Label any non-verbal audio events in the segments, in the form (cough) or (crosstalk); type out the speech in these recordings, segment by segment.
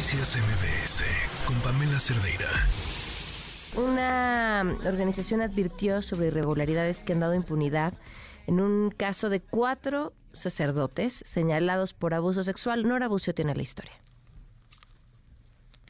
Noticias MBS con Pamela Cerdeira. Una organización advirtió sobre irregularidades que han dado impunidad en un caso de cuatro sacerdotes señalados por abuso sexual. Nora Bucio tiene la historia.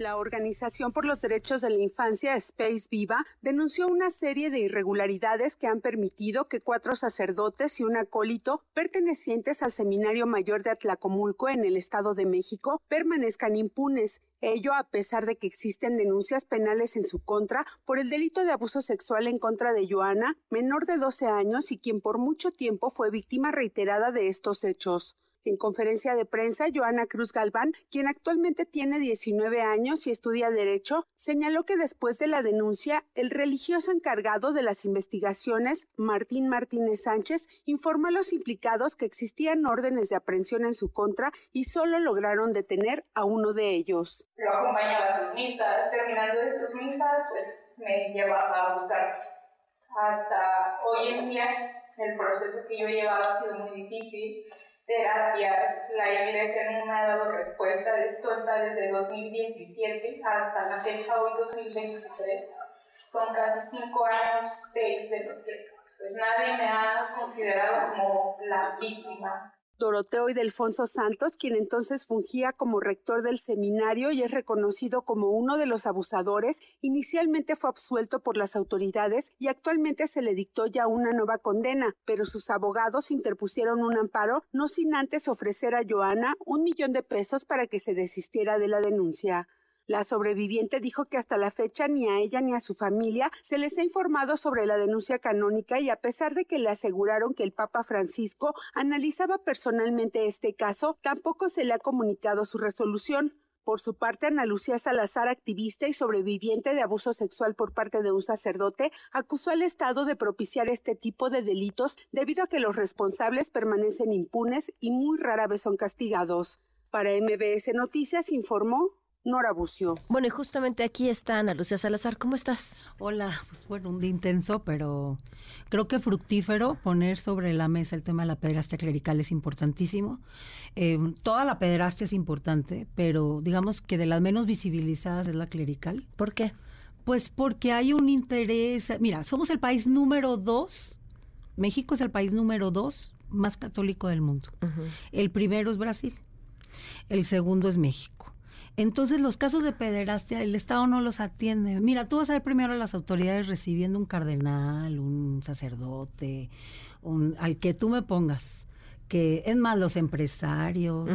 La Organización por los Derechos de la Infancia, Space Viva, denunció una serie de irregularidades que han permitido que cuatro sacerdotes y un acólito pertenecientes al Seminario Mayor de Atlacomulco en el Estado de México permanezcan impunes. Ello a pesar de que existen denuncias penales en su contra por el delito de abuso sexual en contra de Joana, menor de 12 años y quien por mucho tiempo fue víctima reiterada de estos hechos. En conferencia de prensa, Joana Cruz Galván, quien actualmente tiene 19 años y estudia Derecho, señaló que después de la denuncia, el religioso encargado de las investigaciones, Martín Martínez Sánchez, informó a los implicados que existían órdenes de aprehensión en su contra y solo lograron detener a uno de ellos. Lo acompañaba a sus misas, terminando de sus misas, pues me llevaba a abusar. Hasta hoy en día, el proceso que yo he llevado ha sido muy difícil terapias, la evidencia no me ha dado respuesta. Esto está desde 2017 hasta la fecha hoy 2023. Son casi cinco años, seis de los que pues nadie me ha considerado como la víctima. Doroteo y Delfonso Santos, quien entonces fungía como rector del seminario y es reconocido como uno de los abusadores, inicialmente fue absuelto por las autoridades y actualmente se le dictó ya una nueva condena, pero sus abogados interpusieron un amparo no sin antes ofrecer a Joana un millón de pesos para que se desistiera de la denuncia. La sobreviviente dijo que hasta la fecha ni a ella ni a su familia se les ha informado sobre la denuncia canónica y a pesar de que le aseguraron que el Papa Francisco analizaba personalmente este caso, tampoco se le ha comunicado su resolución. Por su parte, Ana Lucía Salazar, activista y sobreviviente de abuso sexual por parte de un sacerdote, acusó al Estado de propiciar este tipo de delitos debido a que los responsables permanecen impunes y muy rara vez son castigados. Para MBS Noticias informó Nora Bucio. Bueno, y justamente aquí está Ana Lucía Salazar. ¿Cómo estás? Hola, pues bueno, un día intenso, pero creo que fructífero poner sobre la mesa el tema de la pederastia clerical es importantísimo. Eh, toda la pederastia es importante, pero digamos que de las menos visibilizadas es la clerical. ¿Por qué? Pues porque hay un interés. Mira, somos el país número dos. México es el país número dos más católico del mundo. El primero es Brasil. El segundo es México. Entonces los casos de pederastia el Estado no los atiende. Mira, tú vas a ver primero a las autoridades recibiendo un cardenal, un sacerdote, un, al que tú me pongas que es más los empresarios,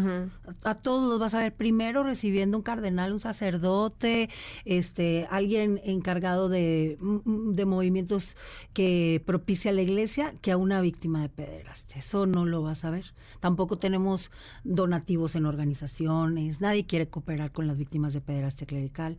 a, todos los vas a ver primero recibiendo un cardenal, un sacerdote, este, alguien encargado de, mm, de movimientos que propicia la iglesia, que a una víctima de pederastia. Eso no lo vas a ver. Tampoco tenemos donativos en organizaciones, nadie quiere cooperar con las víctimas de pederastia clerical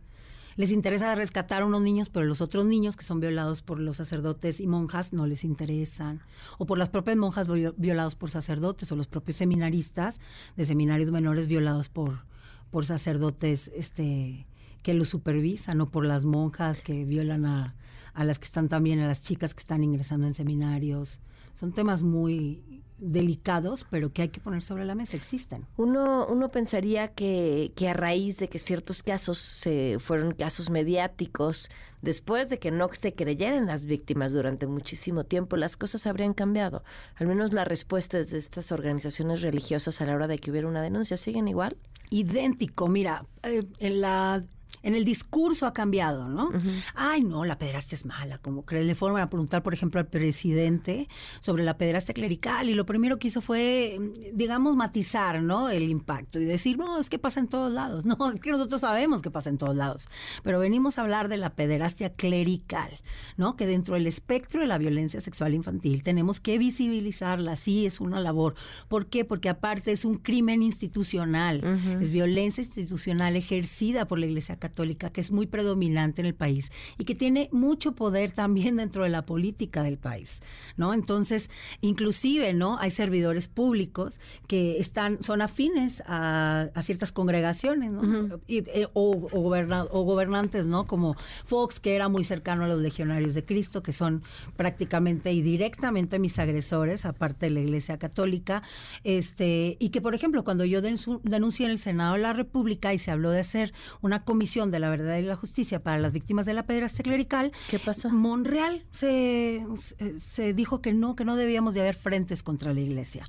les interesa rescatar a unos niños, pero los otros niños que son violados por los sacerdotes y monjas no les interesan. O por las propias monjas violados por sacerdotes o los propios seminaristas de seminarios menores violados por, por sacerdotes este, que los supervisan o por las monjas que violan a, a las que están también, a las chicas que están ingresando en seminarios. Son temas muy delicados, pero que hay que poner sobre la mesa, existen. Uno, uno pensaría que, que a raíz de que ciertos casos se fueron casos mediáticos, después de que no se creyeran las víctimas durante muchísimo tiempo, las cosas habrían cambiado. Al menos las respuestas de estas organizaciones religiosas a la hora de que hubiera una denuncia siguen igual. Idéntico, mira, eh, en la en el discurso ha cambiado, ¿no? Ay, no, la pederastia es mala, como creen, le fueron a preguntar, por ejemplo, al presidente sobre la pederastia clerical y lo primero que hizo fue, digamos, matizar, ¿no? El impacto y decir, no, es que pasa en todos lados, (laughs) no, es que nosotros sabemos que pasa en todos lados, pero venimos a hablar de la pederastia clerical, ¿no? Que dentro del espectro de la violencia sexual infantil tenemos que visibilizarla, sí, es una labor. ¿Por qué? Porque aparte es un crimen institucional, es violencia institucional ejercida por la Iglesia Católica, que es muy predominante en el país y que tiene mucho poder también dentro de la política del país, ¿no? Entonces, inclusive, ¿no? Hay servidores públicos que están, son afines a, ciertas congregaciones, ¿no? Eh, o, o, gobernantes, ¿no? Como Fox, que era muy cercano a los legionarios de Cristo, que son prácticamente y directamente mis agresores, aparte de la Iglesia Católica, este, y que, por ejemplo, cuando yo denuncié en el Senado de la República y se habló de hacer una comisión de la verdad y la justicia para las víctimas de la pederastia clerical, ¿qué pasó? Monreal se, se dijo que no, que no debíamos de haber frentes contra la Iglesia.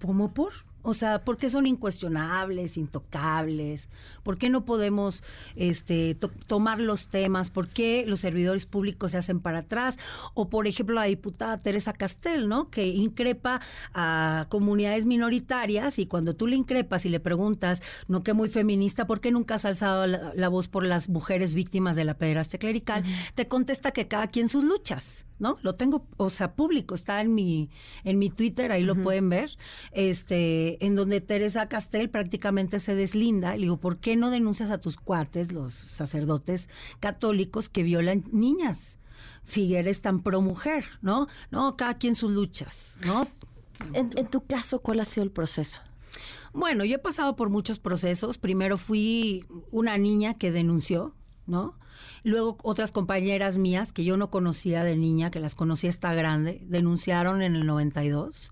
¿Cómo por? O sea, ¿por qué son incuestionables, intocables? ¿Por qué no podemos este, tomar los temas? ¿Por qué los servidores públicos se hacen para atrás? O, por ejemplo, la diputada Teresa Castel, ¿no? Que increpa a comunidades minoritarias y cuando tú le increpas y le preguntas, no que muy feminista, ¿por qué nunca has alzado la, voz por las mujeres víctimas de la pederastia clerical? Te contesta que cada quien sus luchas. ¿no? Lo tengo, o sea, público, está en mi, en mi Twitter, ahí lo pueden ver, este, en donde Teresa Castel prácticamente se deslinda. Le digo, ¿por qué no denuncias a tus cuates, los sacerdotes católicos que violan niñas? Si eres tan pro mujer, ¿no? No, cada quien sus luchas, ¿no? En, en tu caso, ¿cuál ha sido el proceso? Bueno, yo he pasado por muchos procesos. Primero fui una niña que denunció, ¿no? Luego otras compañeras mías que yo no conocía de niña, que las conocí hasta grande, denunciaron en el 92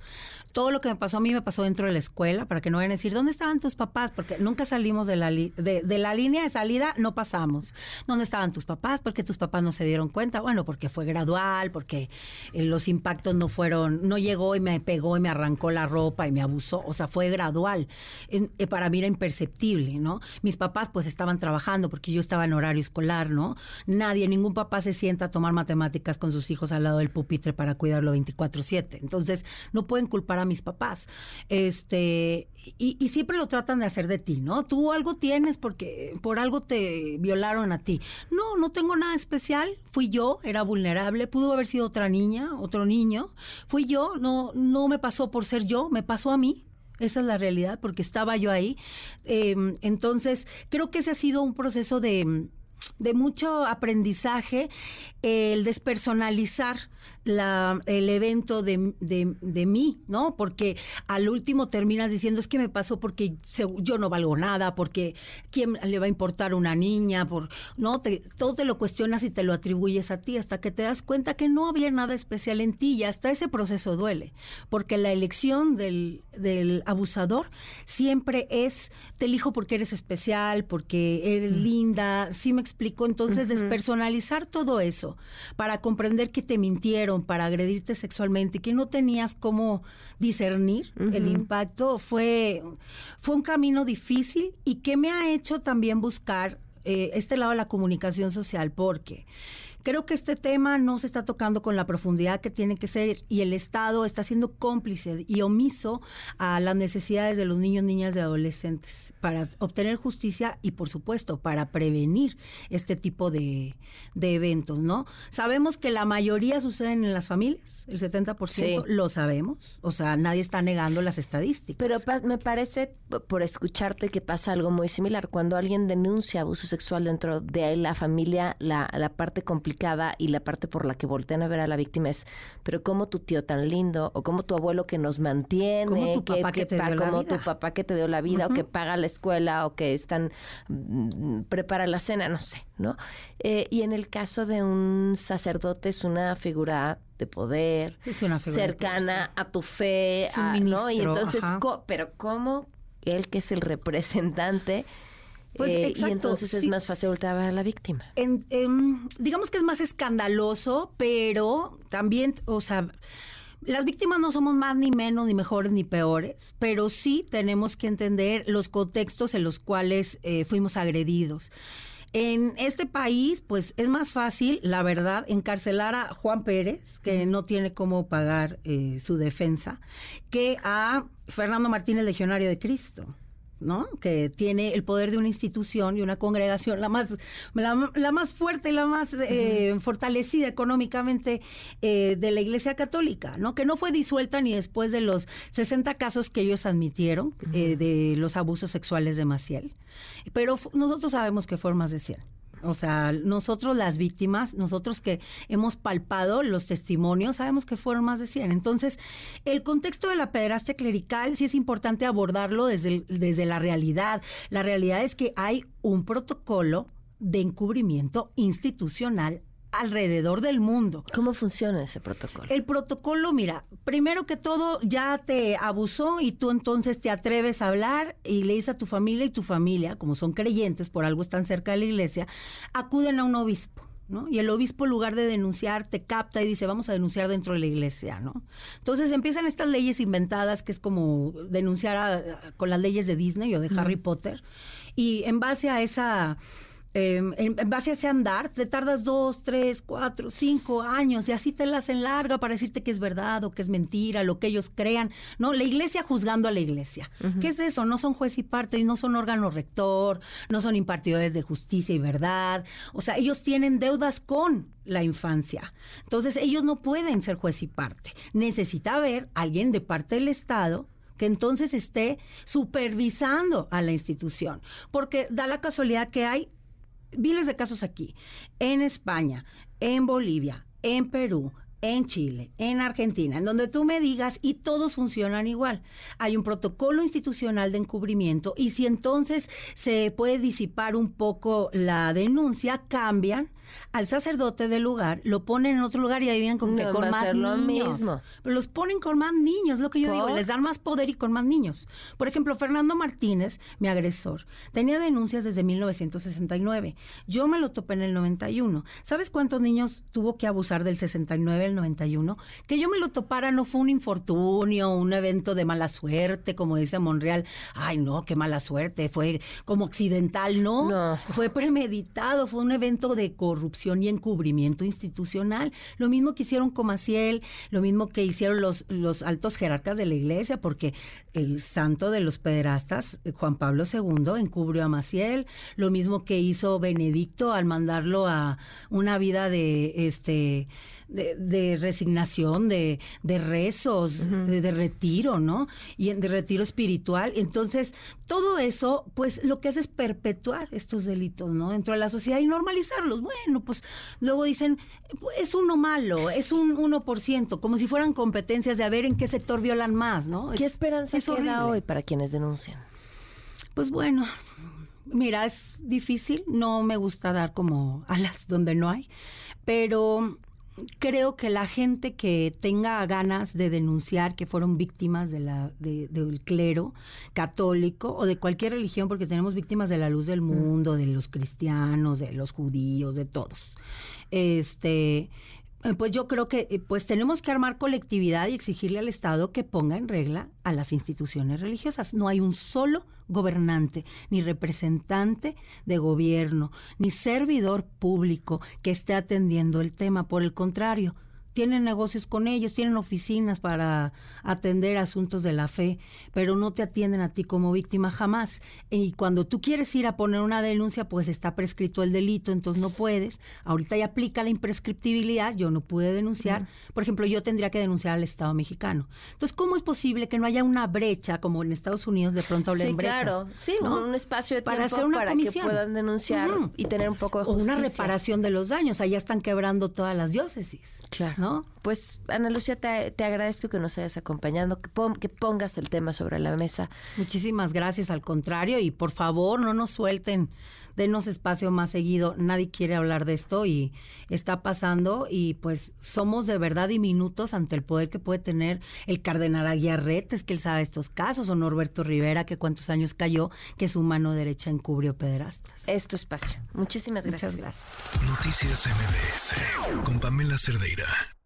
todo lo que me pasó a mí me pasó dentro de la escuela, para que no vayan a decir, ¿dónde estaban tus papás? Porque nunca salimos de la, de, la línea de salida, no pasamos. ¿Dónde estaban tus papás? Porque tus papás no se dieron cuenta. Bueno, porque fue gradual, porque eh, los impactos no fueron, no llegó y me pegó y me arrancó la ropa y me abusó. O sea, fue gradual. Eh, para mí era imperceptible, ¿no? Mis papás pues estaban trabajando porque yo estaba en horario escolar, ¿no? Nadie, ningún papá se sienta a tomar matemáticas con sus hijos al lado del pupitre para cuidarlo 24/7. Entonces, no pueden culpar a mis papás. Este, y, siempre lo tratan de hacer de ti, ¿no? Tú algo tienes porque por algo te violaron a ti. No, no tengo nada especial. Fui yo, era vulnerable. Pudo haber sido otra niña, otro niño. Fui yo, no, no me pasó por ser yo, me pasó a mí. Esa es la realidad, porque estaba yo ahí. Em, entonces, creo que ese ha sido un proceso de, de mucho aprendizaje, el despersonalizar la, el evento de, de, mí, ¿no? Porque al último terminas diciendo, es que me pasó porque yo no valgo nada, porque quién le va a importar una niña, por, ¿no? Te, todo te lo cuestionas y te lo atribuyes a ti hasta que te das cuenta que no había nada especial en ti y hasta ese proceso duele, porque la elección del, del abusador siempre es, te elijo porque eres especial, porque eres mm. linda, ¿sí me explico? Entonces, despersonalizar todo eso para comprender que te mintieron, para agredirte sexualmente y que no tenías cómo discernir el impacto, fue, fue un camino difícil y que me ha hecho también buscar eh, este lado de la comunicación social, porque Creo que este tema no se está tocando con la profundidad que tiene que ser y el Estado está siendo cómplice y omiso a las necesidades de los niños, niñas y adolescentes para obtener justicia y, por supuesto, para prevenir este tipo de, eventos, ¿no? Sabemos que la mayoría suceden en las familias, el 70% lo sabemos, o sea, nadie está negando las estadísticas. Pero me parece, por escucharte, que pasa algo muy similar. Cuando alguien denuncia abuso sexual dentro de la familia, la, la parte complicada y la parte por la que voltean a ver a la víctima es, pero como tu tío tan lindo, o como tu abuelo que nos mantiene, como tu papá que, te dio la vida, tu papá que te dio la vida, o que paga la escuela, o que están, mm, prepara la cena, no sé, ¿no? Eh, y en el caso de un sacerdote es una figura de poder, es una cercana a tu fe, ¿no? Y entonces, pero ¿cómo él que es el representante pues, eh, y entonces es más fácil voltear a la víctima. En, digamos que es más escandaloso, pero también, o sea, las víctimas no somos más ni menos, ni mejores, ni peores, pero sí tenemos que entender los contextos en los cuales eh, fuimos agredidos. En este país, pues es más fácil, la verdad, encarcelar a Juan Pérez, que no tiene cómo pagar eh, su defensa, que a Fernando Martínez, legionario de Cristo. ¿No? Que tiene el poder de una institución y una congregación, la más, la, más fuerte y la más eh, fortalecida económicamente eh, de la Iglesia Católica, ¿no? Que no fue disuelta ni después de los 60 casos que ellos admitieron eh, de los abusos sexuales de Maciel. Pero nosotros sabemos que fueron más de 100. O sea, nosotros las víctimas, nosotros que hemos palpado los testimonios, sabemos que fueron más de 100. Entonces, el contexto de la pederastia clerical sí es importante abordarlo desde, desde la realidad. La realidad es que hay un protocolo de encubrimiento institucional alrededor del mundo. ¿Cómo funciona ese protocolo? El protocolo, mira, primero que todo ya te abusó y tú entonces te atreves a hablar y le dices a tu familia y tu familia, como son creyentes, por algo están cerca de la iglesia, acuden a un obispo. ¿No? Y el obispo, en lugar de denunciar, te capta y dice, vamos a denunciar dentro de la iglesia, ¿no? Entonces empiezan estas leyes inventadas, que es como denunciar con las leyes de Disney o de Harry Potter, y en base a esa Em, en, base a ese andar, te tardas dos, tres, cuatro, cinco años y así te la hacen larga para decirte que es verdad o que es mentira, lo que ellos crean. No, la iglesia juzgando a la iglesia. ¿Qué es eso? No son juez y parte, y no son órgano rector, no son impartidores de justicia y verdad. O sea, ellos tienen deudas con la infancia. Entonces, ellos no pueden ser juez y parte. Necesita haber alguien de parte del Estado que entonces esté supervisando a la institución, porque da la casualidad que hay miles de casos aquí, en España, en Bolivia, en Perú, en Chile, en Argentina, en donde tú me digas y todos funcionan igual. Hay un protocolo institucional de encubrimiento y si entonces se puede disipar un poco la denuncia, cambian al sacerdote del lugar, lo ponen en otro lugar y ahí vienen con, con más niños. Pero los ponen con más niños, lo que yo digo, les dan más poder y con más niños. Por ejemplo, Fernando Martínez, mi agresor, tenía denuncias desde 1969. Yo me lo topé en el 91. ¿Sabes cuántos niños tuvo que abusar del 69 al 91? Que yo me lo topara no fue un infortunio, un evento de mala suerte, como dice Monreal. Ay, no, qué mala suerte, fue como accidental, no. no. Fue premeditado, fue un evento de corrupción corrupción y encubrimiento institucional. Lo mismo que hicieron Comaciel, lo mismo que hicieron los, los altos jerarcas de la iglesia, porque el santo de los pederastas, Juan Pablo II, encubrió a Maciel, lo mismo que hizo Benedicto al mandarlo a una vida de este de, resignación, de, de rezos, de, retiro, ¿no? Y de retiro espiritual. Entonces, todo eso, pues lo que hace es perpetuar estos delitos, ¿no? Dentro de la sociedad y normalizarlos. Bueno, pues luego dicen, es uno malo, es un 1%, como si fueran competencias de a ver en qué sector violan más, ¿no? ¿Qué esperanza es queda hoy para quienes denuncian? Pues bueno, mira, es difícil, no me gusta dar como alas donde no hay, pero creo que la gente que tenga ganas de denunciar que fueron víctimas de la, del clero católico o de cualquier religión, porque tenemos víctimas de la luz del mundo, de los cristianos, de los judíos, de todos. Este, pues yo creo que eh, pues tenemos que armar colectividad y exigirle al Estado que ponga en regla a las instituciones religiosas. No hay un solo gobernante, ni representante de gobierno, ni servidor público que esté atendiendo el tema. Por el contrario, tienen negocios con ellos, tienen oficinas para atender asuntos de la fe, pero no te atienden a ti como víctima jamás. Y cuando tú quieres ir a poner una denuncia, pues está prescrito el delito, entonces no puedes. Ahorita ya aplica la imprescriptibilidad, yo no pude denunciar. Por ejemplo, yo tendría que denunciar al Estado mexicano. Entonces, ¿cómo es posible que no haya una brecha como en Estados Unidos de pronto hablen sí, Claro, sí, un espacio de tiempo para hacer una comisión. que puedan denunciar y tener un poco de justicia. O una reparación de los daños, allá están quebrando todas las diócesis. Claro. Pues, Ana Lucia, te, agradezco que nos hayas acompañado, que, que pongas el tema sobre la mesa. Muchísimas gracias, al contrario, y por favor, no nos suelten, denos espacio más seguido. Nadie quiere hablar de esto y está pasando, y pues somos de verdad diminutos ante el poder que puede tener el cardenal Aguiarretes, que él sabe estos casos, o Norberto Rivera, que cuántos años cayó, que su mano derecha encubrió pederastas. Es tu espacio. Muchísimas gracias. Muchas gracias. Noticias MBS con Pamela Cerdeira.